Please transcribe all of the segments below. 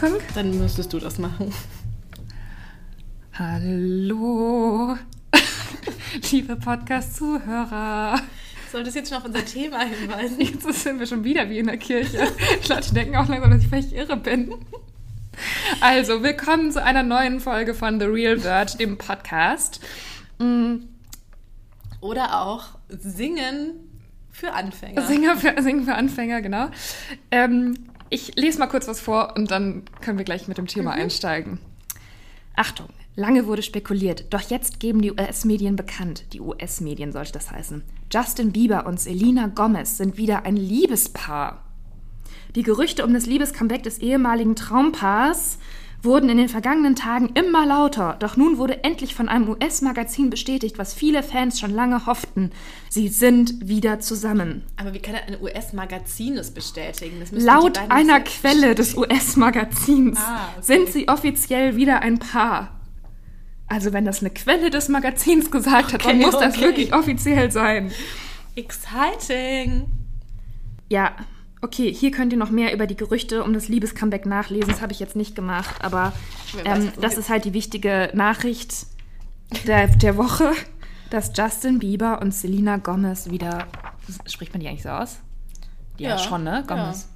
Begrüßung? Dann müsstest du das machen. Hallo, liebe Podcast-Zuhörer. Solltest jetzt schon auf unser Thema hinweisen? Jetzt sind wir schon wieder wie in der Kirche. Die Leute denken auch langsam, dass ich völlig irre bin. Also, willkommen zu einer neuen Folge von The Real Word, dem Podcast. Mm, Oder auch Singen für Anfänger. Singer für, Singen für Anfänger, genau. Ähm, ich lese mal kurz was vor und dann können wir gleich mit dem Thema einsteigen. Achtung, lange wurde spekuliert, doch jetzt geben die US-Medien bekannt, die US-Medien sollte das heißen. Justin Bieber und Selena Gomez sind wieder ein Liebespaar. Die Gerüchte um das Liebescomeback des ehemaligen Traumpaars wurden in den vergangenen Tagen immer lauter, doch nun wurde endlich von einem US-Magazin bestätigt, was viele Fans schon lange hofften. Sie sind wieder zusammen. Aber wie kann ein US-Magazin das bestätigen? Das Laut einer Quelle des US-Magazins Ah, okay. sind sie offiziell wieder ein Paar. Also wenn das eine Quelle des Magazins gesagt hat, dann Okay, muss das okay. wirklich offiziell sein. Exciting! Ja, okay, hier könnt ihr noch mehr über die Gerüchte um das Liebescomeback nachlesen. Das habe ich jetzt nicht gemacht, aber ähm, das ist halt die wichtige Nachricht der, der Woche, dass Justin Bieber und Selena Gomez wieder, spricht man die eigentlich so aus? Ja, Ja, schon, ne? ja. Gomez.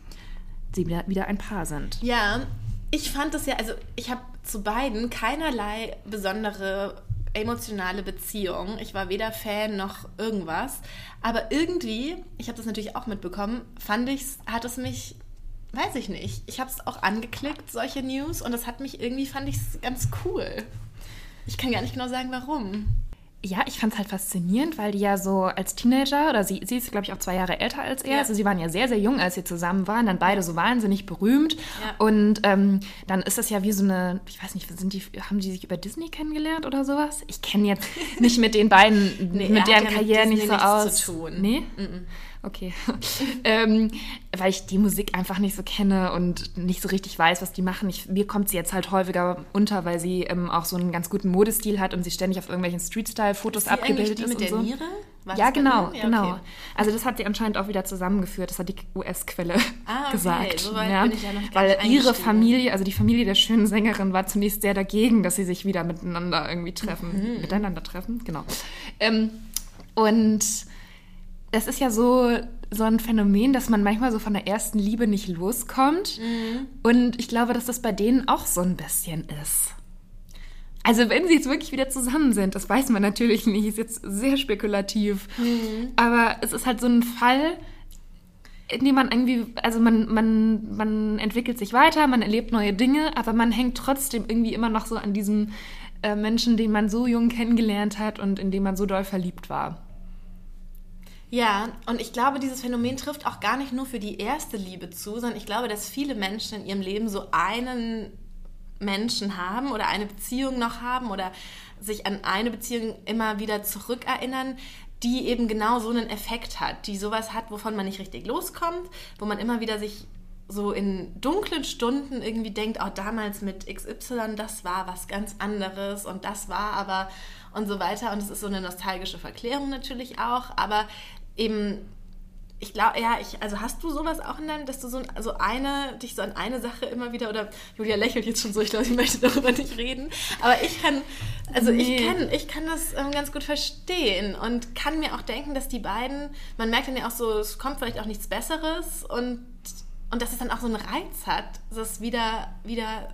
Sie wieder, wieder ein Paar sind. Ja, ich fand es ja, also ich habe zu beiden keinerlei besondere emotionale Beziehung. Ich war weder Fan noch irgendwas. Aber irgendwie, ich habe das natürlich auch mitbekommen, fand ich, hat es mich, weiß ich nicht, ich habe es auch angeklickt, solche News, und das hat mich irgendwie, fand ich es ganz cool. Ich kann gar nicht genau sagen, warum. Ja, ich fand es halt faszinierend, weil die ja so als Teenager, oder sie, sie ist, glaube ich, auch zwei Jahre älter als er, Ja. also sie waren ja sehr, sehr jung, als sie zusammen waren, dann beide so wahnsinnig berühmt. Ja. Und ähm, dann ist das ja wie so eine, ich weiß nicht, sind die, haben die sich über Disney kennengelernt oder sowas? Ich kenne jetzt nicht mit den beiden, Nee, mit deren Karrieren nicht so nichts aus. zu tun. Nee? Okay. ähm, weil ich die Musik einfach nicht so kenne und nicht so richtig weiß, was die machen. Ich, mir kommt sie jetzt halt häufiger unter, weil sie ähm, auch so einen ganz guten Modestil hat und sie ständig auf irgendwelchen Street-Style-Fotos abgebildet ist mit und der so. Niere? War ja, genau? Ja, genau. okay. Also das hat sie anscheinend auch wieder zusammengeführt. Das hat die US-Quelle Ah, okay. gesagt. So weit bin ich ja noch gar Weil ihre. Familie, also die Familie der schönen Sängerin, war zunächst sehr dagegen, dass sie sich wieder miteinander irgendwie treffen. Mhm. Miteinander treffen, genau. Ähm, und das ist ja so, so ein Phänomen, dass man manchmal so von der ersten Liebe nicht loskommt. Mhm. Und ich glaube, dass das bei denen auch so ein bisschen ist. Also wenn sie jetzt wirklich wieder zusammen sind, das weiß man natürlich nicht, ist jetzt sehr spekulativ. Aber es ist halt so ein Fall, in dem man irgendwie, also man, man, man entwickelt sich weiter, man erlebt neue Dinge, aber man hängt trotzdem irgendwie immer noch so an diesem äh, Menschen, den man so jung kennengelernt hat und in dem man so doll verliebt war. Ja, und ich glaube, dieses Phänomen trifft auch gar nicht nur für die erste Liebe zu, sondern ich glaube, dass viele Menschen in ihrem Leben so einen Menschen haben oder eine Beziehung noch haben oder sich an eine Beziehung immer wieder zurückerinnern, die eben genau so einen Effekt hat, die sowas hat, wovon man nicht richtig loskommt, wo man immer wieder sich so in dunklen Stunden irgendwie denkt, auch damals mit XY, das war was ganz anderes und das war aber und so weiter. Und es ist so eine nostalgische Verklärung natürlich auch, aber eben, ich glaube, ja, ich, also hast du sowas auch in deinem, dass du so, so eine, dich so an eine Sache immer wieder, oder Julia lächelt jetzt schon so, ich glaube, sie möchte darüber nicht reden, aber ich kann, also Nee. ich kann, ich kann das ähm, ganz gut verstehen und kann mir auch denken, dass die beiden, man merkt dann ja auch so, es kommt vielleicht auch nichts Besseres und, und dass es dann auch so einen Reiz hat, das wieder, wieder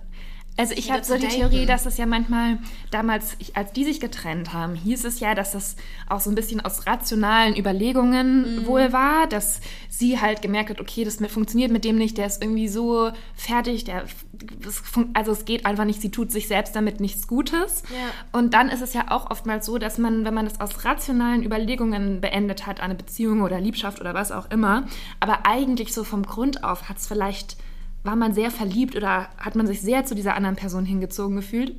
Also ich habe so die. Theorie, dass es ja manchmal damals, als die sich getrennt haben, hieß es ja, dass das auch so ein bisschen aus rationalen Überlegungen wohl war, dass sie halt gemerkt hat, okay, das mit- funktioniert mit dem nicht, der ist irgendwie so fertig, der, also es geht einfach nicht, sie tut sich selbst damit nichts Gutes. Ja. Und dann ist es ja auch oftmals so, dass man, wenn man das aus rationalen Überlegungen beendet hat, eine Beziehung oder Liebschaft oder was auch immer, aber eigentlich so vom Grund auf hat es vielleicht war man sehr verliebt oder hat man sich sehr zu dieser anderen Person hingezogen gefühlt,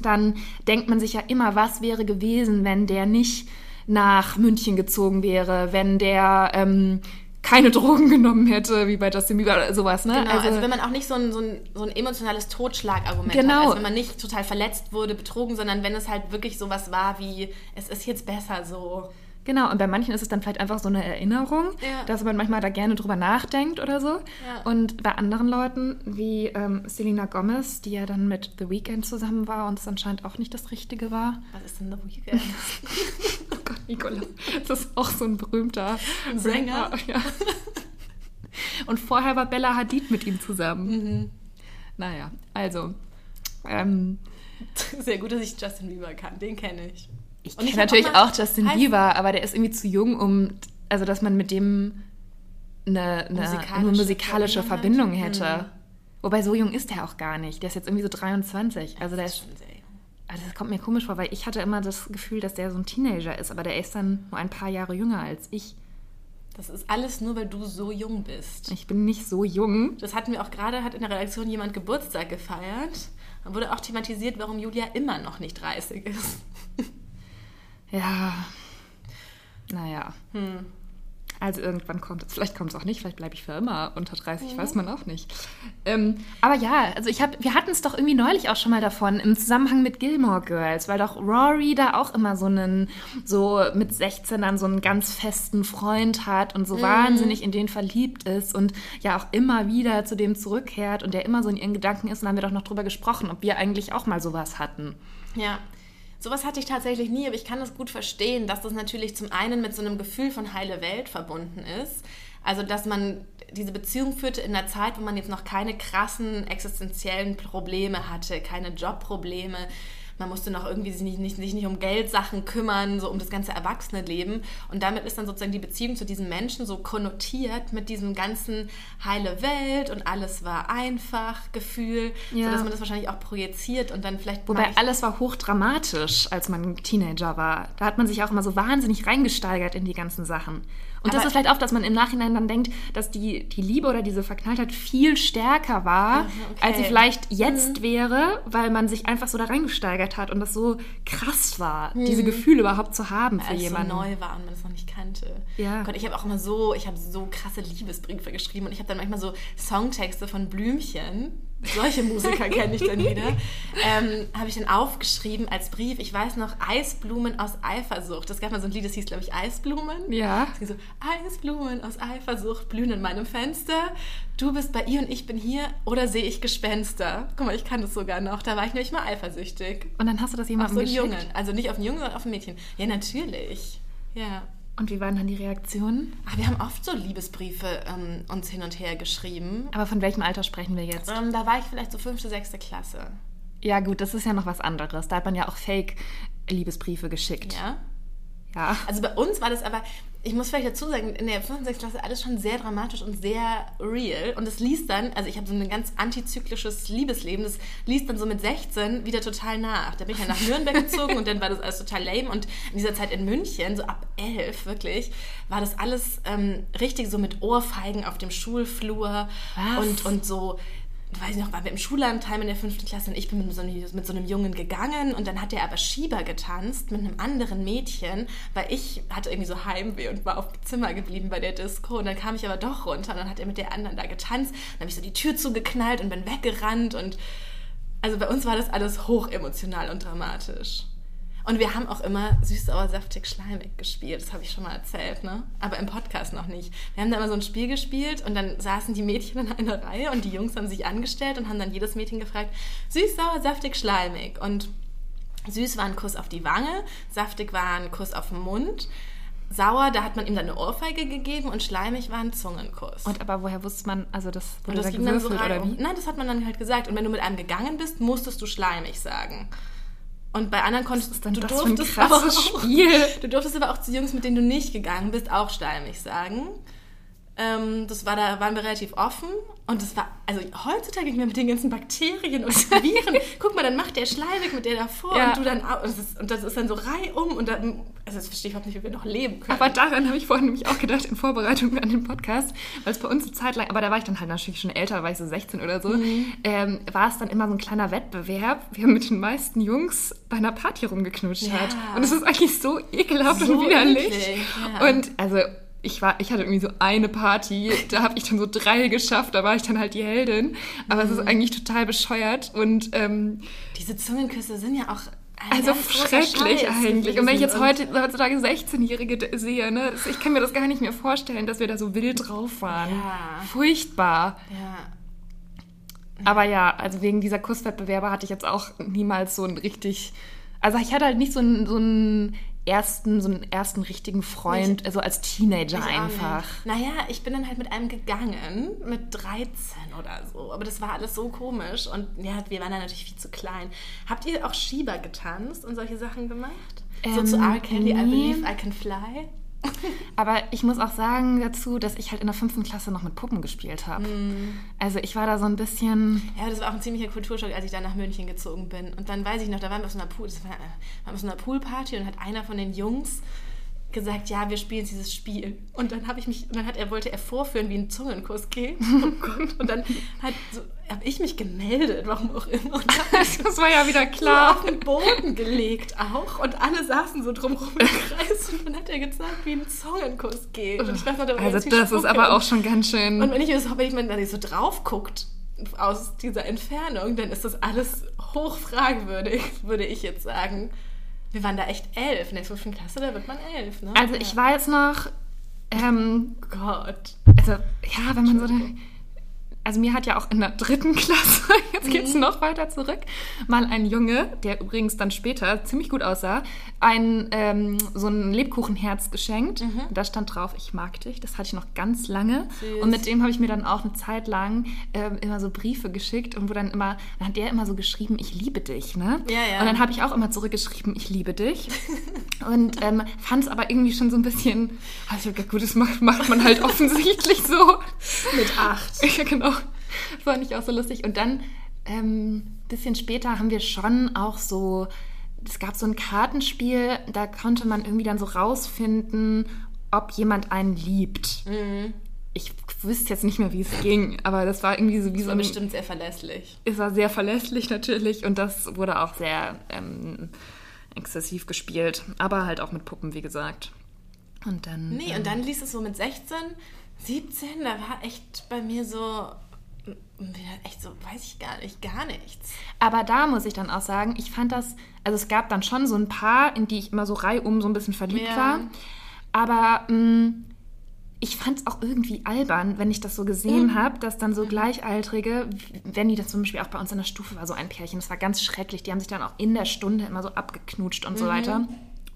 dann denkt man sich ja immer, was wäre gewesen, wenn der nicht nach München gezogen wäre, wenn der ähm, keine Drogen genommen hätte, wie bei Justin Bieber oder sowas. Ne? Genau, also, wenn man auch nicht so ein, so ein, so ein emotionales Totschlagargument Genau. hat. Also wenn man nicht total verletzt wurde, betrogen, sondern wenn es halt wirklich sowas war wie, es ist jetzt besser so. Genau, und bei manchen ist es dann vielleicht einfach so eine Erinnerung, Ja. dass man manchmal da gerne drüber nachdenkt oder so. Ja. Und bei anderen Leuten, wie ähm, Selena Gomez, die ja dann mit The Weeknd zusammen war und es anscheinend auch nicht das Richtige war. Was ist denn The Weeknd? Oh Gott, Nicola, das ist auch so ein berühmter Sänger. Rapper, Ja. Und vorher war Bella Hadid mit ihm zusammen. Naja, also. Ähm, Sehr gut, dass ich Justin Bieber kann. Den kenne ich. Ich kenne natürlich auch auch, Justin Bieber, aber der ist irgendwie zu jung, um. Also, dass man mit dem eine, eine Musikalische eine musikalische Verbindung hätte. Mhm. Wobei so jung ist er auch gar nicht. Der ist jetzt irgendwie so 23. Also der ist. Also das kommt mir komisch vor, weil ich hatte immer das Gefühl, dass der so ein Teenager ist, aber der ist dann nur ein paar Jahre jünger als ich. Das ist alles nur, weil du so jung bist. Ich bin nicht so jung. Das hatten wir auch gerade, hat in der Redaktion jemand Geburtstag gefeiert. Da wurde auch thematisiert, warum Julia immer noch nicht 30 ist. Ja. Naja. Hm. Also irgendwann kommt es. Vielleicht kommt es auch nicht, vielleicht bleibe ich für immer unter 30, weiß man auch nicht. Ähm, aber ja, also ich habe, wir hatten es doch irgendwie neulich auch schon mal davon im Zusammenhang mit Gilmore Girls, weil doch Rory da auch immer so einen, so mit 16 dann so einen ganz festen Freund hat und so wahnsinnig in den verliebt ist und ja auch immer wieder zu dem zurückkehrt und der immer so in ihren Gedanken ist. Und da haben wir doch noch drüber gesprochen, ob wir eigentlich auch mal sowas hatten. Ja. Sowas hatte ich tatsächlich nie, aber ich kann das gut verstehen, dass das natürlich zum einen mit so einem Gefühl von heile Welt verbunden ist. Also, dass man diese Beziehung führte in einer Zeit, wo man jetzt noch keine krassen existenziellen Probleme hatte, keine Jobprobleme. Man musste noch irgendwie sich nicht, nicht, sich nicht um Geldsachen kümmern, so um das ganze Erwachsene-Leben. Und damit ist dann sozusagen die Beziehung zu diesem Menschen so konnotiert mit diesem ganzen heile Welt und alles war einfach Gefühl, Ja. sodass man das wahrscheinlich auch projiziert und dann vielleicht Wobei alles war hochdramatisch, als man Teenager war. Da hat man sich auch immer so wahnsinnig reingesteigert in die ganzen Sachen. Und das Aber- ist vielleicht auch, dass man im Nachhinein dann denkt, dass die, die Liebe oder diese Verknalltheit viel stärker war, okay. als sie vielleicht jetzt wäre, weil man sich einfach so da reingesteigert hat und das so krass war, diese Gefühle überhaupt zu haben für als es so jemanden. neu war und man es noch nicht kannte. Ja. Gott, ich habe auch immer so, ich habe so krasse Liebesbriefe geschrieben und ich habe dann manchmal so Songtexte von Blümchen. Solche Musiker kenne ich dann wieder. Ähm, habe ich dann aufgeschrieben als Brief. Ich weiß noch, Eisblumen aus Eifersucht. Das gab mal so ein Lied, das hieß, glaube ich, Eisblumen. Ja. Ging so, Eisblumen aus Eifersucht blühen in meinem Fenster. Du bist bei ihr und ich bin hier. Oder sehe ich Gespenster? Guck mal, ich kann das sogar noch. Da war ich nämlich mal eifersüchtig. Und dann hast du das Auf jemandem so einen geschickt. Jungen. Also nicht auf einen Jungen, sondern auf ein Mädchen. Ja, natürlich. Ja. Und wie waren dann die Reaktionen? Aber wir haben oft so Liebesbriefe ähm, uns hin und her geschrieben. Aber von welchem Alter sprechen wir jetzt? Ähm, da war ich vielleicht so fünfte, sechste Klasse. Ja gut, das ist ja noch was anderes. Da hat man ja auch Fake-Liebesbriefe geschickt. Ja. Ja. Also bei uns war das aber, ich muss vielleicht dazu sagen, in der 5. und 6. Klasse alles schon sehr dramatisch und sehr real. Und es liest dann, also ich habe so ein ganz antizyklisches Liebesleben, das liest dann so mit 16 wieder total nach. Da bin ich ja nach Nürnberg gezogen und dann war das alles total lame. Und in dieser Zeit in München, so ab 11 wirklich, war das alles ähm, richtig so mit Ohrfeigen auf dem Schulflur Was? und, und so ich weiß nicht noch, waren wir im Schullandheim in der fünften Klasse und ich bin mit so, einem, mit so einem Jungen gegangen und dann hat der aber Schieber getanzt mit einem anderen Mädchen, weil ich hatte irgendwie so Heimweh und war auf dem Zimmer geblieben bei der Disco und dann kam ich aber doch runter und dann hat er mit der anderen da getanzt, dann habe ich so die Tür zugeknallt und bin weggerannt und also bei uns war das alles hoch emotional und dramatisch. Und wir haben auch immer süß, sauer, saftig, schleimig gespielt. Das habe ich schon mal erzählt, ne? Aber im Podcast noch nicht. Wir haben da immer so ein Spiel gespielt und dann saßen die Mädchen in einer Reihe und die Jungs haben sich angestellt und haben dann jedes Mädchen gefragt, süß, sauer, saftig, schleimig. Und süß war ein Kuss auf die Wange, saftig war ein Kuss auf den Mund. Sauer, da hat man ihm dann eine Ohrfeige gegeben und schleimig war ein Zungenkuss. Und aber woher wusste man, also das Und wurde das da ging dann so rein. oder wie? Nein, das hat man dann halt gesagt. Und wenn du mit einem gegangen bist, musstest du schleimig sagen. Und bei anderen konntest du das für ein durftest krasses aber auch, Spiel? Du durftest aber auch zu Jungs, mit denen du nicht gegangen bist, auch schleimig sagen. Ähm, das war da waren wir relativ offen und das war also heutzutage nicht mehr mit den ganzen Bakterien und Viren. Guck mal, dann macht der schleimig mit der davor Ja. und du dann auch und das, ist, und das ist dann so reihum und dann also das verstehe ich überhaupt nicht, wie wir noch leben können. Aber daran habe ich vorhin nämlich auch gedacht, in Vorbereitung an den Podcast, weil es bei uns eine Zeit lang, aber da war ich dann halt natürlich schon älter, war ich so 16 oder so, Mhm. ähm, war es dann immer so ein kleiner Wettbewerb, wer mit den meisten Jungs bei einer Party rumgeknutscht Ja. hat. Und es ist eigentlich so ekelhaft So und widerlich. eklig, ja. Und also ich war, ich hatte irgendwie so eine Party, da habe ich dann so drei geschafft, da war ich dann halt die Heldin. Aber es Mhm. ist eigentlich total bescheuert und ähm, Diese Zungenküsse sind ja auch ein Also schrecklich Scheiß eigentlich. Und wenn ich jetzt heute, heutzutage 16-Jährige d- sehe, ne, ich kann mir das gar nicht mehr vorstellen, dass wir da so wild drauf waren. Ja. Furchtbar. Ja. Aber ja, also wegen dieser Kusswettbewerbe hatte ich jetzt auch niemals so einen richtig. Also ich hatte halt nicht so einen, so einen ersten, so einen ersten richtigen Freund, also als Teenager Ich einfach. Naja, ich bin dann halt mit einem gegangen, mit 13 oder so. Aber das war alles so komisch. Und ja, wir waren dann natürlich viel zu klein. Habt ihr auch Schieber getanzt und solche Sachen gemacht? so Ähm, zu R. Kelly, I nee. Believe I Can Fly? Aber ich muss auch sagen dazu, dass ich halt in der fünften Klasse noch mit Puppen gespielt habe. Mhm. Also ich war da so ein bisschen. Ja, das war auch ein ziemlicher Kulturschock, als ich dann nach München gezogen bin. Und dann weiß ich noch, da waren wir auf so einer, Pool, war, äh, waren wir auf so einer Poolparty und hat einer von den Jungs gesagt, ja, wir spielen dieses Spiel. Und dann habe ich mich, und dann hat er, wollte er vorführen, wie ein Zungenkuss geht. Oh Gott. Und dann hat, so, habe ich mich gemeldet, warum auch immer. Und Das war ja wieder so klar. auf den Boden gelegt auch. Und alle saßen so drumherum im Kreis. Und dann hat er gezeigt, wie ein Zungenkuss geht. Und ich weiß noch, da war Also das ist aber auch schon ganz schön. und wenn ich, so, wenn man da so drauf guckt, aus dieser Entfernung, dann ist das alles hochfragwürdig, würde ich jetzt sagen. Wir waren da echt elf. In der fünften Klasse, da wird man elf, ne? Also ich weiß noch, ähm, Gott. also ja, wenn man so eine, also mir hat ja auch in der dritten Klasse, jetzt geht's noch weiter zurück, mal ein Junge, der übrigens dann später ziemlich gut aussah, ein ähm, so ein Lebkuchenherz geschenkt. Und da stand drauf, ich mag dich. Das hatte ich noch ganz lange. Süß. Und mit dem habe ich mir dann auch eine Zeit lang ähm, immer so Briefe geschickt und wo dann immer, dann hat der immer so geschrieben, ich liebe dich, ne? Ja, ja. Und dann habe ich auch immer zurückgeschrieben, ich liebe dich. Und ähm, fand es aber irgendwie schon so ein bisschen, also gut, das macht, macht man halt offensichtlich so. Mit acht. Ja, genau. Fand ich auch so lustig. Und dann, ähm, bisschen später haben wir schon auch so, es gab so ein Kartenspiel, da konnte man irgendwie dann so rausfinden, ob jemand einen liebt. Mhm. Ich wüsste jetzt nicht mehr, wie es ging, aber das war irgendwie so wie Das so war ein, bestimmt sehr verlässlich. es war sehr verlässlich natürlich und das wurde auch sehr ähm, exzessiv gespielt, aber halt auch mit Puppen, wie gesagt. Und dann. Nee, und dann liest es so mit 16, 17, da war echt bei mir so, echt so, weiß ich gar nicht, gar nichts. Aber da muss ich dann auch sagen, ich fand das, also es gab dann schon so ein paar, in die ich immer so reihum so ein bisschen verliebt Ja. war. Aber mh, ich fand es auch irgendwie albern, wenn ich das so gesehen Mhm. habe, dass dann so Gleichaltrige, wenn die das zum Beispiel auch bei uns in der Stufe war, so ein Pärchen, das war ganz schrecklich. Die haben sich dann auch in der Stunde immer so abgeknutscht und so Mhm. weiter.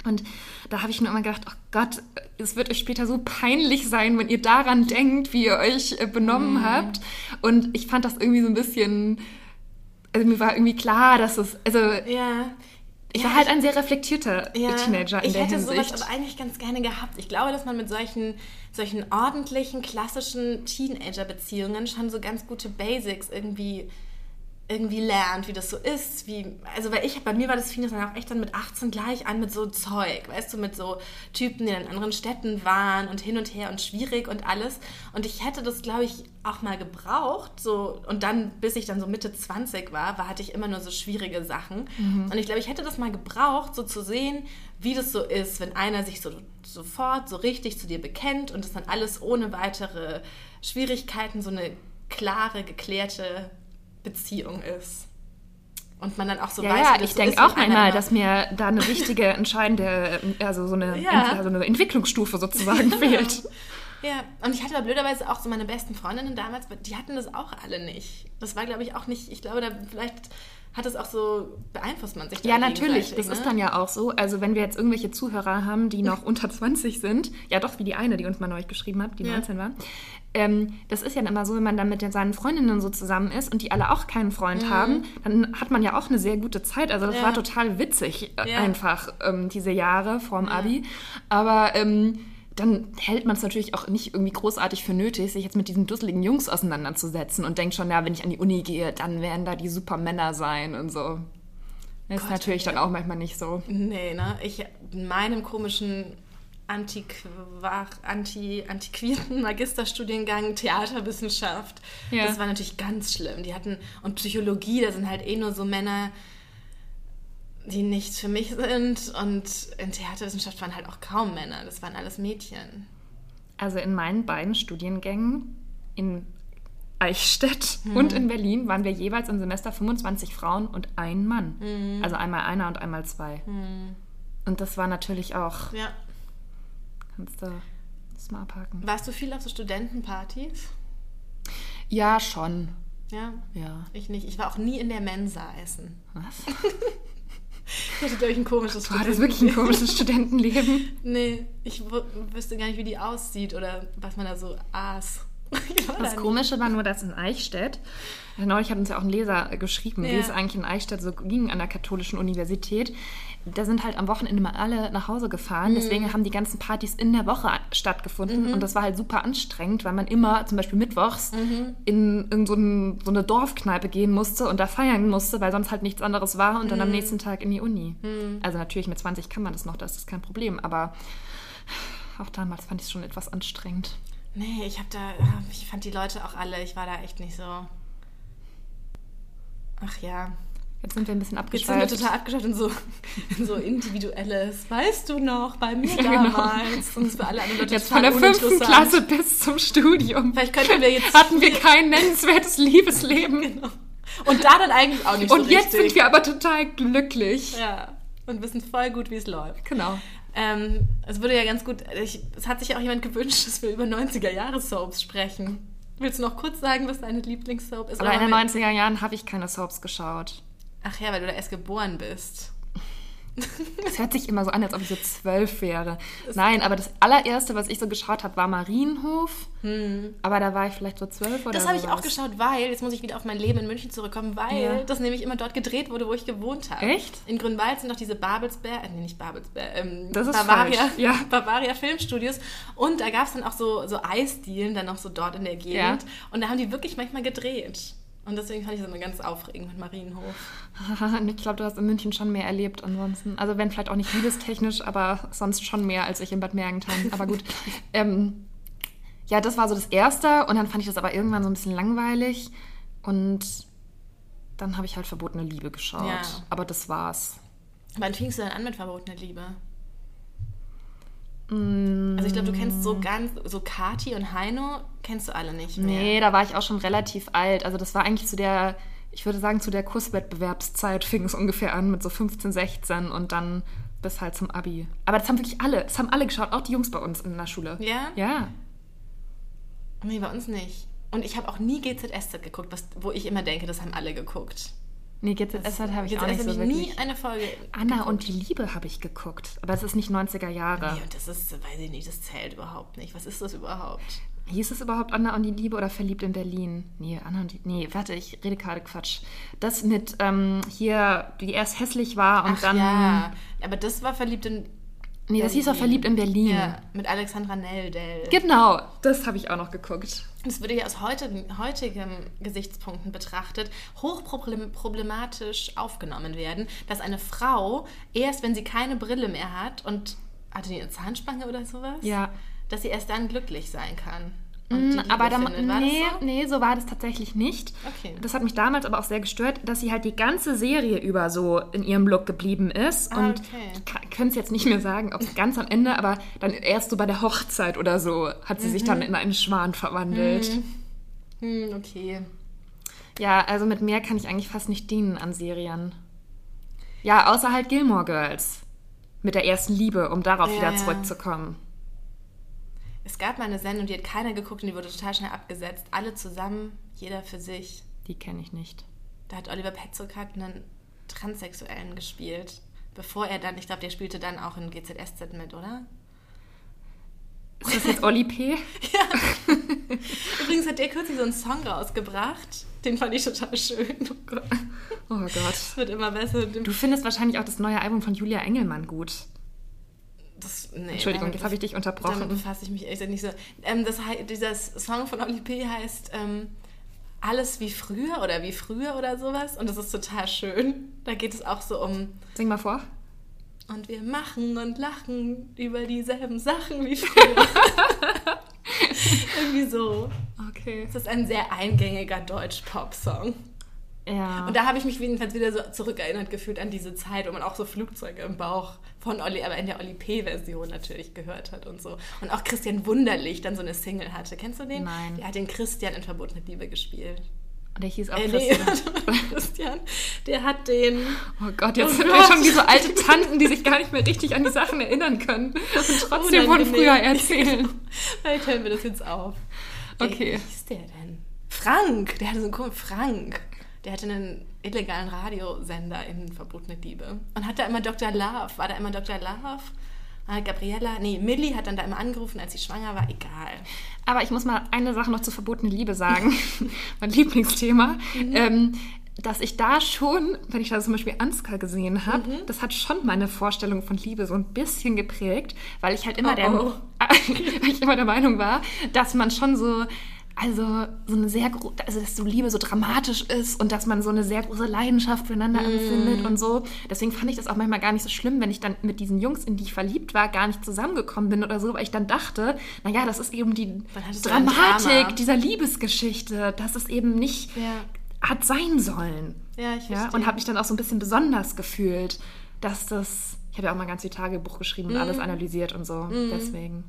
Und da habe ich nur immer gedacht, oh Gott, es wird euch später so peinlich sein, wenn ihr daran denkt, wie ihr euch äh, benommen Mhm. habt. Und ich fand das irgendwie so ein bisschen, also mir war irgendwie klar, dass es, also Ja. ich Ja, war halt ein sehr reflektierter Ja, Teenager in ich der hätte Hinsicht. sowas aber eigentlich ganz gerne gehabt. Ich glaube, dass man mit solchen, solchen ordentlichen, klassischen Teenager-Beziehungen schon so ganz gute Basics irgendwie irgendwie lernt, wie das so ist, wie, also weil ich, bei mir war das fing das dann auch echt dann mit 18 gleich an mit so Zeug, weißt du, mit so Typen, die in anderen Städten waren und hin und her und schwierig und alles. Und ich hätte das, glaube ich, auch mal gebraucht, so, und dann, bis ich dann so Mitte 20 war, war, hatte ich immer nur so schwierige Sachen. Und ich glaube, ich hätte das mal gebraucht, so zu sehen, wie das so ist, wenn einer sich so sofort so richtig zu dir bekennt und das dann alles ohne weitere Schwierigkeiten so eine klare, geklärte Beziehung ist. Und man dann auch so ja, weiß, ja, ich so denke auch einmal, dass mir da eine wichtige, entscheidende, also so eine, Ja. also eine Entwicklungsstufe sozusagen fehlt. Ja, und ich hatte aber blöderweise auch so meine besten Freundinnen damals, die hatten das auch alle nicht. Das war, glaube ich, auch nicht, ich glaube, da vielleicht hat es auch so, beeinflusst man sich da Ja, natürlich. Das ne? ist dann ja auch so. Also wenn wir jetzt irgendwelche Zuhörer haben, die noch unter 20 sind, ja doch, wie die eine, die uns mal neulich geschrieben hat, die Ja. 19 war. Ähm, das ist ja dann immer so, wenn man dann mit den- seinen Freundinnen so zusammen ist und die alle auch keinen Freund haben, dann hat man ja auch eine sehr gute Zeit. Also das Mhm. Ja. war total witzig äh, Ja. einfach, ähm, diese Jahre vorm Abi. Aber ähm, dann hält man es natürlich auch nicht irgendwie großartig für nötig, sich jetzt mit diesen dusseligen Jungs auseinanderzusetzen und denkt schon, ja, wenn ich an die Uni gehe, dann werden da die Supermänner sein und so. Das ist Gott, natürlich dann auch manchmal nicht so. Nee, ne? Ich in meinem komischen Antiquar, Anti, antiquierten Magisterstudiengang Theaterwissenschaft. Ja. Das war natürlich ganz schlimm. Die hatten, und Psychologie, da sind halt eh nur so Männer, die nichts für mich sind. Und in Theaterwissenschaft waren halt auch kaum Männer. Das waren alles Mädchen. Also in meinen beiden Studiengängen, in Eichstätt und in Berlin waren wir jeweils im Semester 25 Frauen und ein Mann. Also einmal einer und einmal zwei. Und das war natürlich auch, Ja. Kannst du das mal abhaken. Warst du viel auf so Studentenpartys? Ja, schon. Ja. Ja. Ich nicht. Ich war auch nie in der Mensa essen. Was? Ich hatte, glaube ich, ein komisches War das wirklich ein komisches Studentenleben? Nee, ich wüsste gar nicht, wie die aussieht oder was man da so aß. Das. Komische war nur, dass in Eichstätt, neulich hat uns ja auch ein Leser geschrieben, wie Ja. es eigentlich in Eichstätt so ging an der katholischen Universität. Da sind halt am Wochenende mal alle nach Hause gefahren. Mhm. Deswegen haben die ganzen Partys in der Woche stattgefunden. Und das war halt super anstrengend, weil man immer zum Beispiel mittwochs Mhm. in irgend so, ein, so eine Dorfkneipe gehen musste und da feiern musste, weil sonst halt nichts anderes war und dann Mhm. am nächsten Tag in die Uni. Also natürlich mit 20 kann man das noch, das ist kein Problem. Aber auch damals fand ich es schon etwas anstrengend. Nee, ich hab da, ich fand die Leute auch alle, ich war da echt nicht so. Ach ja. Jetzt sind wir ein bisschen Jetzt sind wir abgeschweift. total abgeschafft in so, in so individuelles. Weißt du noch, bei mir Ja, genau. damals. Und es für alle anderen Leute Jetzt von der fünften. Klasse bis zum Studium. Vielleicht könnten wir jetzt. Hatten wir kein nennenswertes Liebesleben. Und da dann eigentlich auch nicht so Und jetzt richtig. sind wir aber total glücklich. Ja. Und wissen voll gut, wie es läuft. Genau. Ähm, es würde ja ganz gut. Ich, es hat sich ja auch jemand gewünscht, dass wir über 90er-Jahre-Soaps sprechen. Willst du noch kurz sagen, was deine Lieblingssoap ist? Aber in den haben wir- 90er Jahren habe ich keine Soaps geschaut. Ach ja, weil du da erst geboren bist. Es hört sich immer so an, als ob ich so zwölf wäre. Nein, aber das allererste, was ich so geschaut habe, war Marienhof. Aber da war ich vielleicht so zwölf oder Hm. Das habe ich auch geschaut, weil, jetzt muss ich wieder auf mein Leben in München zurückkommen, weil Ja. das nämlich immer dort gedreht wurde, wo ich gewohnt habe. Echt? In Grünwald sind noch diese Babelsberg, äh, nee, nicht Babelsberg, ähm, Das ist Bavaria, falsch, ja. Bavaria Filmstudios. Und da gab es dann auch so, so Eisdielen dann noch so dort in der Gegend. Ja. Und da haben die wirklich manchmal gedreht. Und deswegen fand ich das immer ganz aufregend mit Marienhof. Ich glaube, du hast in München schon mehr erlebt ansonsten. Also wenn vielleicht auch nicht liebestechnisch, aber sonst schon mehr als ich in Bad Mergentheim. Aber gut. ähm, ja, das war so das Erste und dann fand ich das aber irgendwann so ein bisschen langweilig und dann habe ich halt Verbotene Liebe geschaut. Ja. Aber das war's. Wann fingst du denn an mit verbotene Liebe? Mm. Also ich glaube, du kennst so ganz, so Kati und Heino kennst du alle nicht mehr. Nee, da war ich auch schon relativ alt. Also das war eigentlich zu der, ich würde sagen, zu der Kurswettbewerbszeit fing es ungefähr an mit so 15, 16 und dann bis halt zum Abi. Aber das haben wirklich alle, das haben alle geschaut, auch die Jungs bei uns in der Schule. Ja? Ja. Nee, bei uns nicht. Und ich habe auch nie GZSZ geguckt, was, wo ich immer denke, das haben alle geguckt. Nee, GZSZ habe ich auch nicht so ich wirklich. nie eine Folge Anna geguckt. und die Liebe habe ich geguckt. Aber es ist nicht 90er Jahre. Nee, und das ist, weiß ich nicht, das zählt überhaupt nicht. Was ist das überhaupt? Hieß es überhaupt Anna und die Liebe oder Verliebt in Berlin? Nee, Anna und die. Nee, warte, ich rede gerade Quatsch. Das mit ähm, hier, die erst hässlich war und Ach dann. ja, aber das war verliebt in... Nee, das hieß auch Berlin. Verliebt in Berlin. Ja, mit Alexandra Neldell. Genau, das habe ich auch noch geguckt. Das würde ja aus heutigen, heutigen Gesichtspunkten betrachtet hochproblematisch aufgenommen werden, dass eine Frau erst, wenn sie keine Brille mehr hat und hatte die eine Zahnspange oder sowas, Ja. dass sie erst dann glücklich sein kann. Mm, aber da, findet. War nee, das so? nee, so war das tatsächlich nicht. Okay. Das hat mich damals aber auch sehr gestört, dass sie halt die ganze Serie über so in ihrem Look geblieben ist. Ah, und okay. ich könnte es jetzt nicht mehr sagen, ob es ganz am Ende, aber dann erst so bei der Hochzeit oder so hat sie sich dann in einen Schwan verwandelt. Hm, okay. Ja, also mit mehr kann ich eigentlich fast nicht dienen an Serien. Ja, außer halt Gilmore Girls. Mit der ersten Liebe, um darauf Ja, wieder ja. Es gab mal eine Sendung, die hat keiner geguckt und die wurde total schnell abgesetzt. Alle zusammen, jeder für sich. Die kenne ich nicht. Da hat Oliver Petzold einen Transsexuellen gespielt. Bevor er dann, ich glaube, der spielte dann auch in GZSZ mit, oder? Ist das jetzt Oli P? Übrigens hat der kürzlich so einen Song rausgebracht. Den fand ich total schön. Oh Gott. Oh Gott. Es wird immer besser. Du findest wahrscheinlich auch das neue Album von Julia Engelmann gut. Das, nee, Entschuldigung, damit jetzt habe ich dich Damit unterbrochen. befasse ich mich gesagt nicht so. Ähm, das, dieser Song von Oli P. heißt ähm, Alles wie früher oder wie früher oder sowas. Und das ist total schön. Da geht es auch so um Sing mal vor. Und wir machen und lachen über dieselben Sachen wie früher. Irgendwie so. Okay. Es ist ein sehr eingängiger Deutsch-Pop-Song. Ja. Und da habe ich mich jedenfalls wieder so zurückerinnert gefühlt an diese Zeit, wo man auch so Flugzeuge im Bauch von Olli, aber in der Olli P-Version natürlich gehört hat und so. Und auch Christian Wunderlich dann so eine Single hatte. Kennst du den? Nein. Der hat den Christian in Verbotene Liebe gespielt. Und der hieß auch Äh, nee, Christian. Christian, der hat den. Oh Gott, jetzt Oh sind wir Gott. schon wie so alte Tanten, die sich gar nicht mehr richtig an die Sachen erinnern können und trotzdem von Unangenehm. früher erzählen. Vielleicht hören wir das jetzt auf. Okay. hieß der denn? Frank, der hatte so einen komischen Frank. Der hatte einen illegalen Radiosender in Verbotene Liebe. Und hat da immer Dr. Love. War da immer Dr. Love? Ah, Gabriella, nee, Millie hat dann da immer angerufen, als sie schwanger war. Egal. Aber ich muss mal eine Sache noch zu verbotene Liebe sagen. mein Lieblingsthema. Ähm, dass ich da schon, wenn ich da zum Beispiel Ansgar gesehen habe, Mhm. das hat schon meine Vorstellung von Liebe so ein bisschen geprägt, weil ich halt immer, Oh, der, oh. weil ich immer der Meinung war, dass man schon so, also so eine sehr große, also dass so Liebe so dramatisch ist und dass man so eine sehr große Leidenschaft füreinander Mhm. empfindet und so. Deswegen fand ich das auch manchmal gar nicht so schlimm, wenn ich dann mit diesen Jungs, in die ich verliebt war, gar nicht zusammengekommen bin oder so, weil ich dann dachte, naja, das ist eben die. Dramatik dieser Liebesgeschichte, dass es eben nicht Ja. hat sein sollen. Ja, ich Ja, verstehe. und habe mich dann auch so ein bisschen besonders gefühlt, dass das. Ich habe ja auch mal ganz viel Tagebuch geschrieben und Mhm. alles analysiert und so. Deswegen.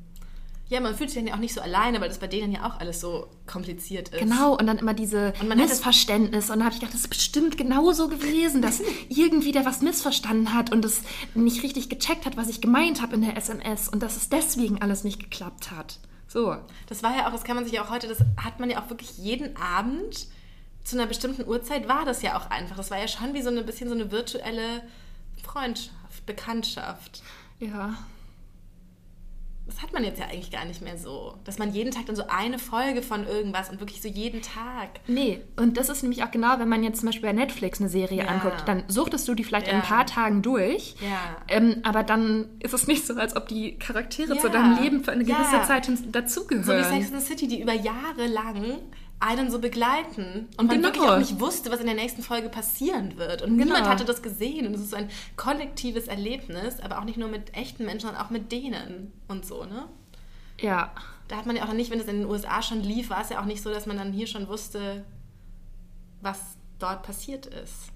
Ja, man fühlt sich dann ja auch nicht so alleine, weil das bei denen ja auch alles so kompliziert ist. Genau, und dann immer diese Und man Missverständnisse. Und dann habe ich gedacht, das ist bestimmt genauso gewesen, dass irgendwie der was missverstanden hat und es nicht richtig gecheckt hat, was ich gemeint habe in der SMS und dass es deswegen alles nicht geklappt hat. So. Das war ja auch, das kann man sich ja auch heute, das hat man ja auch wirklich jeden Abend zu einer bestimmten Uhrzeit war das ja auch einfach. Das war ja schon wie so ein bisschen so eine virtuelle Freundschaft, Bekanntschaft. Ja. Das hat man jetzt ja eigentlich gar nicht mehr so. Dass man jeden Tag dann so eine Folge von irgendwas und wirklich so jeden Tag. Nee, und das ist nämlich auch genau, wenn man jetzt zum Beispiel bei Netflix eine Serie Ja. anguckt, dann suchtest du die vielleicht in Ja. ein paar Tagen durch. Ja. Ähm, aber dann ist es nicht so, als ob die Charaktere Ja. zu deinem Leben für eine gewisse Zeit hin- So wie dazugehören. Sex and the City, die über Jahre lang einen so begleiten und man Genau. wirklich auch nicht wusste, was in der nächsten Folge passieren wird. Und Genau. niemand hatte das gesehen. Und es ist so ein kollektives Erlebnis, aber auch nicht nur mit echten Menschen, sondern auch mit denen und so, ne? ja. Da hat man ja auch nicht, wenn es in den USA schon lief, war es ja auch nicht so, dass man dann hier schon wusste, was dort passiert ist.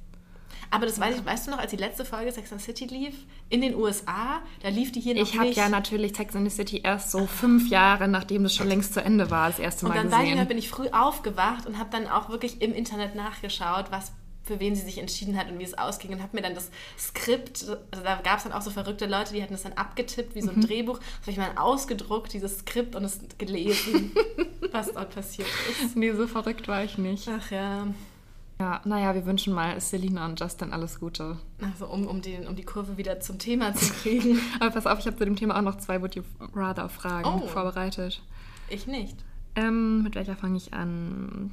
Aber das weiß ich, weißt du noch, als die letzte Folge Sex and the City lief, in den USA, da lief die hier noch Ich habe ja natürlich Sex and the City erst so fünf Jahre, nachdem es schon längst zu Ende war, das erste Und Mal dann weiß ich gesehen. bin ich früh aufgewacht und habe dann auch wirklich im Internet nachgeschaut, was für wen sie sich entschieden hat und wie es ausging und habe mir dann das Skript, also da gab es dann auch so verrückte Leute, die hatten das dann abgetippt wie so ein Mhm. Drehbuch. Das habe ich mal ausgedruckt, dieses Skript und es gelesen, was dort passiert ist. nee, so verrückt war ich nicht. Ach ja, Ja, naja, wir wünschen mal Selina und Justin alles Gute. also um, um, den, um die Kurve wieder zum Thema zu kriegen. Aber pass auf, ich habe zu dem Thema auch noch zwei Would You Rather Fragen Oh. vorbereitet. Ich nicht. Ähm, mit welcher fange ich an?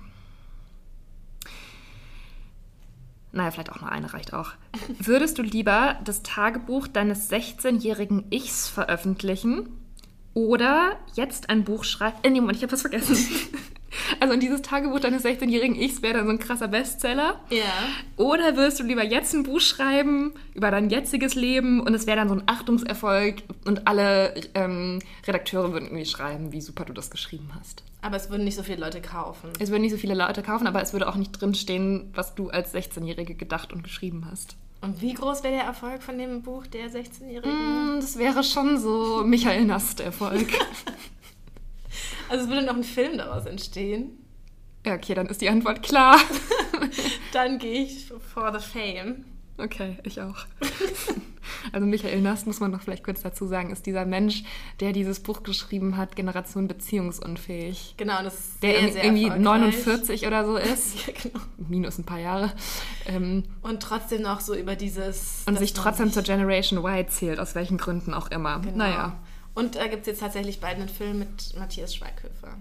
Naja, vielleicht auch nur eine reicht auch. Würdest du lieber das Tagebuch deines 16-jährigen Ichs veröffentlichen oder jetzt ein Buch schreiben? Äh, nee, Moment, ich habe was vergessen. Also in dieses Tagebuch deines 16-jährigen Ichs wäre dann so ein krasser Bestseller. Ja. Oder würdest du lieber jetzt ein Buch schreiben über dein jetziges Leben und es wäre dann so ein Achtungserfolg und alle ähm, Redakteure würden irgendwie schreiben, wie super du das geschrieben hast. Aber es würden nicht so viele Leute kaufen. Es würden nicht so viele Leute kaufen, aber es würde auch nicht drinstehen, was du als 16-Jährige gedacht und geschrieben hast. Und wie groß wäre der Erfolg von dem Buch der 16-Jährigen? Mm, Das wäre schon so Michael Nast-Erfolg. Also es würde noch ein Film daraus entstehen. ja, okay, dann ist die Antwort klar. Dann gehe ich for the fame. Okay, ich auch. Also Michael Nast, muss man noch vielleicht kurz dazu sagen, ist dieser Mensch, der dieses Buch geschrieben hat, Generation beziehungsunfähig. Genau, das ist Der sehr, irgendwie, sehr irgendwie erfolgreich. 49 oder so ist. Ja, genau. Minus ein paar Jahre. Ähm, Und trotzdem noch so über dieses... und sich trotzdem zur Generation Y zählt, aus welchen Gründen auch immer. Genau. Naja. Und da gibt es jetzt tatsächlich bald einen Film mit Matthias Schweighöfer.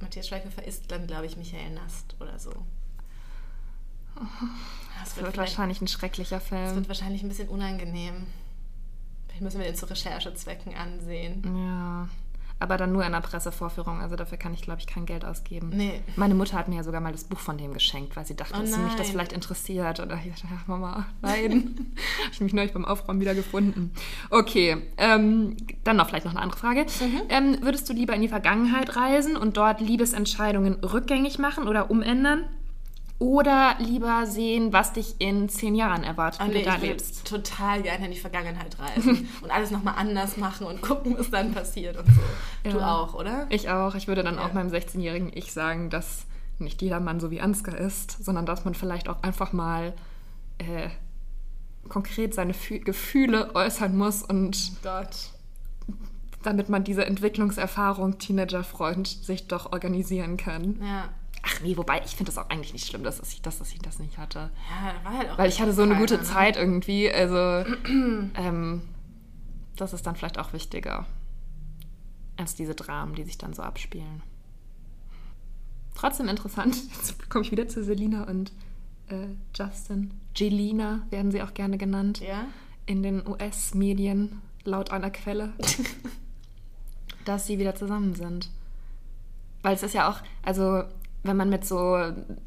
Matthias Schweighöfer ist dann, glaube ich, Michael Nast oder so. Das Das wird, wahrscheinlich ein schrecklicher das Film. wird wahrscheinlich ein bisschen unangenehm. Vielleicht müssen wir den zu Recherchezwecken ansehen. Ja. Aber dann nur in einer Pressevorführung. Also dafür kann ich, glaube ich, kein Geld ausgeben. Nee. Meine Mutter hat mir ja sogar mal das Buch von dem geschenkt, weil sie dachte, Oh dass mich das vielleicht interessiert. Oder ich dachte, ach Mama, nein. Habe ich mich neulich beim Aufräumen wieder gefunden. Okay, ähm, dann noch vielleicht noch eine andere Frage. Mhm. Ähm, würdest du lieber in die Vergangenheit reisen und dort Liebesentscheidungen rückgängig machen oder umändern? Oder lieber sehen, was dich in zehn Jahren erwartet, Oh, wie nee, du da ich lebst. total gerne in die Vergangenheit reisen und alles nochmal anders machen und gucken, was dann passiert und so. Du Ja. auch, oder? Ich auch. Ich würde dann auch Ja. meinem 16-jährigen Ich sagen, dass nicht jeder Mann so wie Ansgar ist, sondern dass man vielleicht auch einfach mal äh, konkret seine Fü Gefühle äußern muss und Gott. damit man diese Entwicklungserfahrung Teenager-Freund sich doch organisieren kann. Ja. Ach nee, wobei ich finde es auch eigentlich nicht schlimm, dass ich, dass, dass ich das nicht hatte. Ja, war halt auch Weil ich hatte so eine gute ne? Zeit irgendwie. Also ähm, das ist dann vielleicht auch wichtiger als diese Dramen, die sich dann so abspielen. Trotzdem interessant. Jetzt komme ich wieder zu Selina und äh, Justin. Jelina werden sie auch gerne genannt. Ja? In den US-Medien, laut einer Quelle, dass sie wieder zusammen sind. Weil es ist ja auch, also wenn man mit so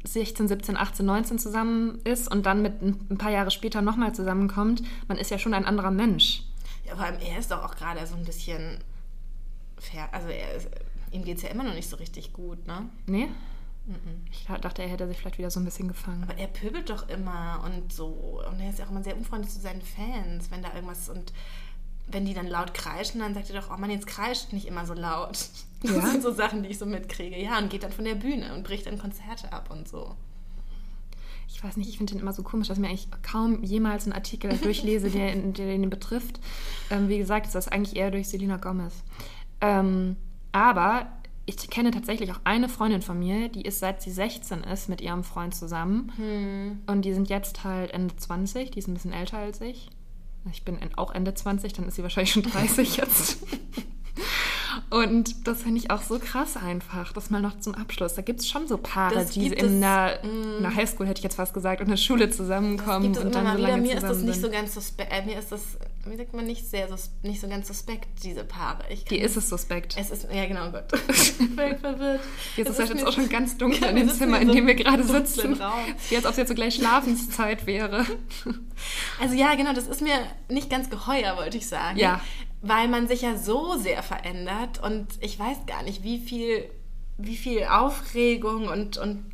16, 17, 18, 19 zusammen ist und dann mit ein paar Jahre später nochmal zusammenkommt, man ist ja schon ein anderer Mensch. Ja, vor allem er ist doch auch gerade so ein bisschen. Fair. Also er ist, ihm geht es ja immer noch nicht so richtig gut, ne? Nee? Ich dachte, er hätte sich vielleicht wieder so ein bisschen gefangen. Aber er pöbelt doch immer und so. Und er ist ja auch immer sehr unfreundlich zu seinen Fans, wenn da irgendwas und wenn die dann laut kreischen, dann sagt er doch, oh Mann, jetzt kreischt nicht immer so laut. Das Ja? sind so Sachen, die ich so mitkriege. Ja, und geht dann von der Bühne und bricht dann Konzerte ab und so. Ich weiß nicht, ich finde den immer so komisch, dass ich mir eigentlich kaum jemals einen Artikel durchlese, der, der den betrifft. Ähm, wie gesagt, ist das eigentlich eher durch Selena Gomez. Ähm, aber ich kenne tatsächlich auch eine Freundin von mir, die ist seit sie 16 ist mit ihrem Freund zusammen. Und die sind jetzt halt Ende 20, die ist ein bisschen älter als ich. Ich bin auch Ende 20, dann ist sie wahrscheinlich schon 30 jetzt. Und das finde ich auch so krass einfach. Das mal noch zum Abschluss. Da gibt es schon so Paare, Das die in es, der, mm. in der Highschool, hätte ich jetzt fast gesagt, in der Schule zusammenkommen Gibt es und immer dann mal so wieder. Mir ist das nicht so sind. ganz suspekt. Äh, mir ist das, wie sagt man, nicht sehr nicht so ganz suspekt, diese Paare. Ich Hier ist es suspekt. Es ist, ja genau, Gott. Ich bin völlig verwirrt. Jetzt Es ist es jetzt auch schon ganz dunkel in dem Zimmer, in in so dem wir gerade sitzen. Raum. Wie als ob es jetzt so gleich Schlafenszeit wäre. Also ja, genau, das ist mir nicht ganz geheuer, wollte ich sagen. Ja. Weil man sich ja so sehr verändert und ich weiß gar nicht, wie viel, wie viel Aufregung und, und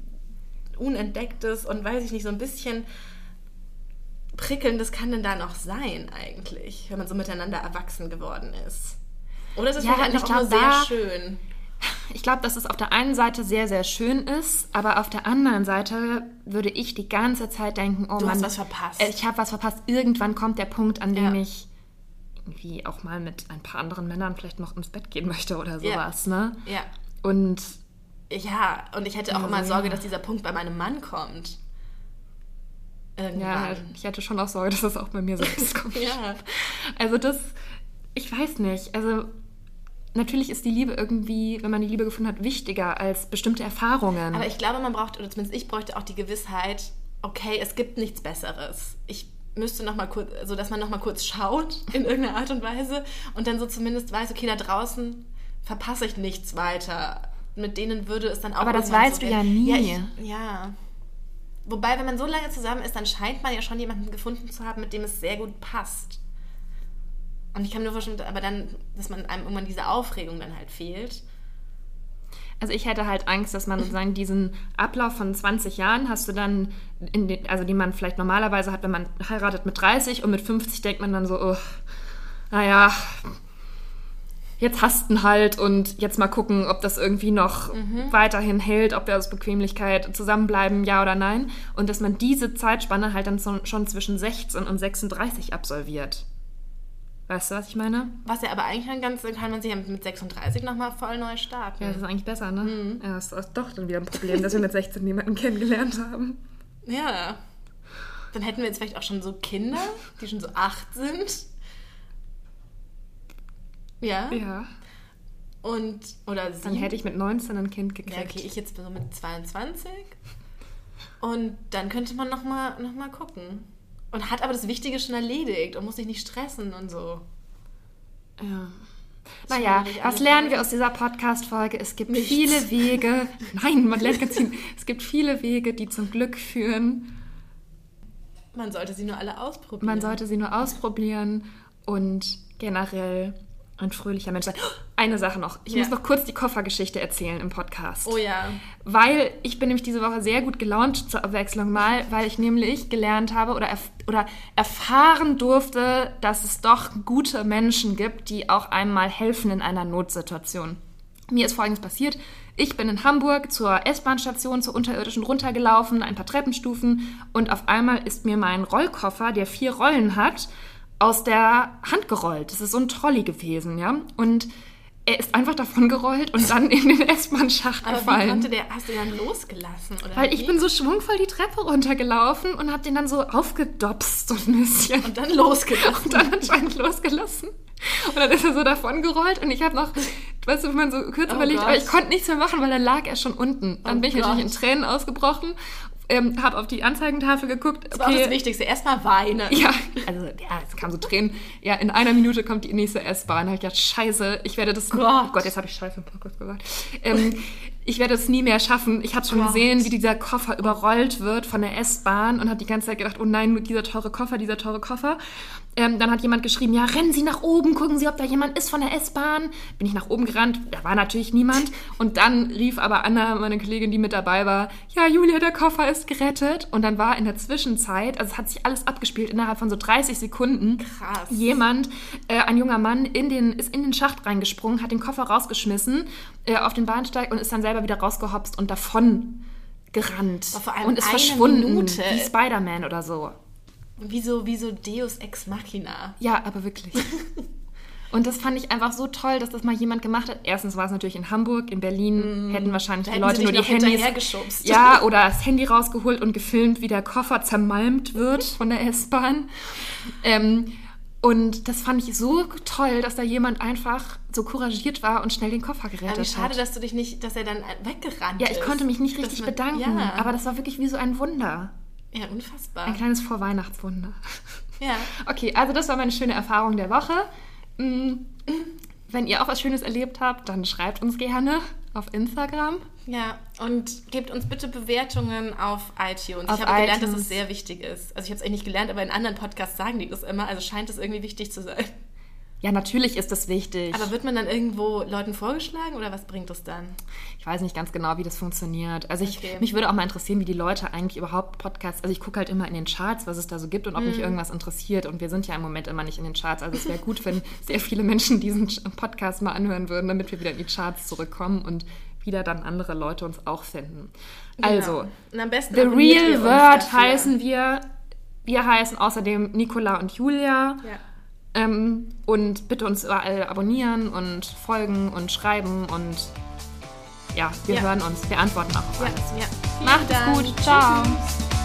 Unentdecktes und weiß ich nicht, so ein bisschen Prickelndes kann denn da noch sein eigentlich, wenn man so miteinander erwachsen geworden ist. Oder ist es Ja, vielleicht nur glaub, sehr da- schön? Ich glaube, dass es auf der einen Seite sehr, sehr schön ist, aber auf der anderen Seite würde ich die ganze Zeit denken, oh Du Mann, hast was verpasst. äh, ich habe was verpasst. Irgendwann kommt der Punkt, an dem Ja. ich irgendwie auch mal mit ein paar anderen Männern vielleicht noch ins Bett gehen möchte oder sowas, ne? Ja. Und Ja, und ich hätte auch Ja, immer so, Sorge, ja. dass dieser Punkt bei meinem Mann kommt. Ja, Irgendwann. ich hatte schon auch Sorge, dass das auch bei mir selbst kommt. Ja. Also das, ich weiß nicht. Also natürlich ist die Liebe irgendwie, wenn man die Liebe gefunden hat, wichtiger als bestimmte Erfahrungen. Aber ich glaube, man braucht, oder zumindest ich bräuchte auch die Gewissheit, okay, es gibt nichts Besseres. Ich müsste noch mal kurz, so dass man noch mal kurz schaut in irgendeiner Art und Weise und dann so zumindest weiß, okay, da draußen verpasse ich nichts weiter. Mit denen würde es dann auch Aber das weißt so du ja nie. Ja, ich, ja. Wobei, wenn man so lange zusammen ist, dann scheint man ja schon jemanden gefunden zu haben, mit dem es sehr gut passt. Und ich kann mir nur vorstellen, aber dann, dass man einem irgendwann diese Aufregung dann halt fehlt. Also ich hätte halt Angst, dass man sozusagen diesen Ablauf von 20 Jahren hast du dann, den, also den man vielleicht normalerweise hat, wenn man heiratet mit 30 und mit 50 denkt man dann so, oh, naja, jetzt hast du ihn halt und jetzt mal gucken, ob das irgendwie noch weiterhin hält, ob wir aus Bequemlichkeit zusammenbleiben, ja oder nein. Und dass man diese Zeitspanne halt dann schon zwischen 16 und 36 absolviert. Weißt du, was ich meine? Was ja aber eigentlich dann ganz, dann kann man sich ja mit 36 nochmal voll neu starten. Ja, das ist eigentlich besser, ne? Ja, das ist doch dann wieder ein Problem, dass wir mit 16 niemanden kennengelernt haben. Ja. Dann hätten wir jetzt vielleicht auch schon so Kinder, die schon so acht sind. Ja. Ja. Und, oder Dann sieben. hätte ich mit 19 ein Kind gekriegt. Ja, okay, ich jetzt so mit 22. Und dann könnte man nochmal noch mal gucken. Und hat aber das Wichtige schon erledigt und muss sich nicht stressen und so. Ja. Naja, was lernen wir aus dieser Podcast-Folge? Es gibt Nichts. viele Wege. Nein, man lernt ganz viel. Es gibt viele Wege, die zum Glück führen. Man sollte sie nur alle ausprobieren. Man sollte sie nur ausprobieren und generell ein fröhlicher Mensch sein. Eine Sache noch. Ich Ja. muss noch kurz die Koffergeschichte erzählen im Podcast. Oh ja. Weil ich bin nämlich diese Woche sehr gut gelaunt zur Abwechslung mal, weil ich nämlich gelernt habe oder, erf oder erfahren durfte, dass es doch gute Menschen gibt, die auch einmal helfen in einer Notsituation. Mir ist Folgendes passiert. Ich bin in Hamburg zur S-Bahn-Station, zur unterirdischen runtergelaufen, ein paar Treppenstufen und auf einmal ist mir mein Rollkoffer, der vier Rollen hat, aus der Hand gerollt. Das ist so ein Trolley gewesen, ja. Und er ist einfach davon gerollt und dann in den S-Bahn-Schacht Aber wie gefallen. konnte der, hast du ihn dann losgelassen? Oder Weil ich wie? bin so schwungvoll die Treppe runtergelaufen und habe den dann so aufgedopst so ein bisschen. Und dann losgelassen. Und dann anscheinend losgelassen. Und dann ist er so davon gerollt und ich habe noch, weißt du, wenn man so kurz Oh überlegt, Gott. aber ich konnte nichts mehr machen, weil dann lag er schon unten. Dann Oh bin ich natürlich in Gott. Tränen ausgebrochen, ähm, habe auf die Anzeigentafel geguckt. Das war auch das Wichtigste. Erstmal weinen. Ja, also ja, es kam so Tränen. Ja, in einer Minute kommt die nächste S-Bahn. Da habe ich gedacht, scheiße, ich werde das... Gott. Oh Gott, jetzt habe ich Scheiße im Podcast gesagt. Ähm, ich werde es nie mehr schaffen. Ich habe schon Gott. gesehen, wie dieser Koffer überrollt wird von der S-Bahn und habe die ganze Zeit gedacht, oh nein, dieser teure Koffer, dieser teure Koffer. Ähm, dann hat jemand geschrieben, ja, rennen Sie nach oben, gucken Sie, ob da jemand ist von der S-Bahn. Bin ich nach oben gerannt, da war natürlich niemand. Und dann rief aber Anna, meine Kollegin, die mit dabei war, ja, Julia, der Koffer ist gerettet. Und dann war in der Zwischenzeit, also es hat sich alles abgespielt innerhalb von so 30 Sekunden, Krass. jemand, äh, ein junger Mann, in den, ist in den Schacht reingesprungen, hat den Koffer rausgeschmissen äh, auf den Bahnsteig und ist dann selber wieder rausgehopst und davon gerannt. Aber vor allem und ist verschwunden, Minute. wie Spider-Man oder so. Wie so, wie so Deus Ex Machina. Ja, aber wirklich. Und das fand ich einfach so toll, dass das mal jemand gemacht hat. Erstens war es natürlich in Hamburg, in Berlin hätten wahrscheinlich die Leute nur die Handys. Ja, oder das Handy rausgeholt und gefilmt, wie der Koffer zermalmt wird von der S-Bahn. Ähm, und das fand ich so toll, dass da jemand einfach so couragiert war und schnell den Koffer gerettet Aber wie schade, hat. dass du dich nicht, dass er dann weggerannt Ja, ist. ich konnte mich nicht richtig man- bedanken, Ja, aber das war wirklich wie so ein Wunder. Ja unfassbar. Ein kleines Vorweihnachtswunder. Ja. Okay, also das war meine schöne Erfahrung der Woche. Mm, Wenn ihr auch was Schönes erlebt habt, dann schreibt uns gerne auf Instagram. Ja, und gebt uns bitte Bewertungen auf iTunes. Auf ich habe gelernt, dass es sehr wichtig ist. Also ich habe es eigentlich nicht gelernt, aber in anderen Podcasts sagen die das immer. Also scheint es irgendwie wichtig zu sein. Ja, natürlich ist das wichtig. Aber wird man dann irgendwo Leuten vorgeschlagen oder was bringt das dann? ich weiß nicht ganz genau, wie das funktioniert. Also ich, Okay. mich würde auch mal interessieren, wie die Leute eigentlich überhaupt Podcasts, also ich gucke halt immer in den Charts, was es da so gibt und ob Mhm. mich irgendwas interessiert. Und wir sind ja im Moment immer nicht in den Charts. Also es wäre gut, wenn sehr viele Menschen diesen Podcast mal anhören würden, damit wir wieder in die Charts zurückkommen und wieder dann andere Leute uns auch finden. Also, Genau. Besten The Real Word heißen wir. Wir heißen außerdem Nicola und Julia. Ja. Ähm, und bitte uns überall abonnieren und folgen und schreiben und ja, wir Ja. hören uns. Wir antworten auch auf Ja, alles. ja. Vielen Macht es Dank. gut. Ciao. Tschüss.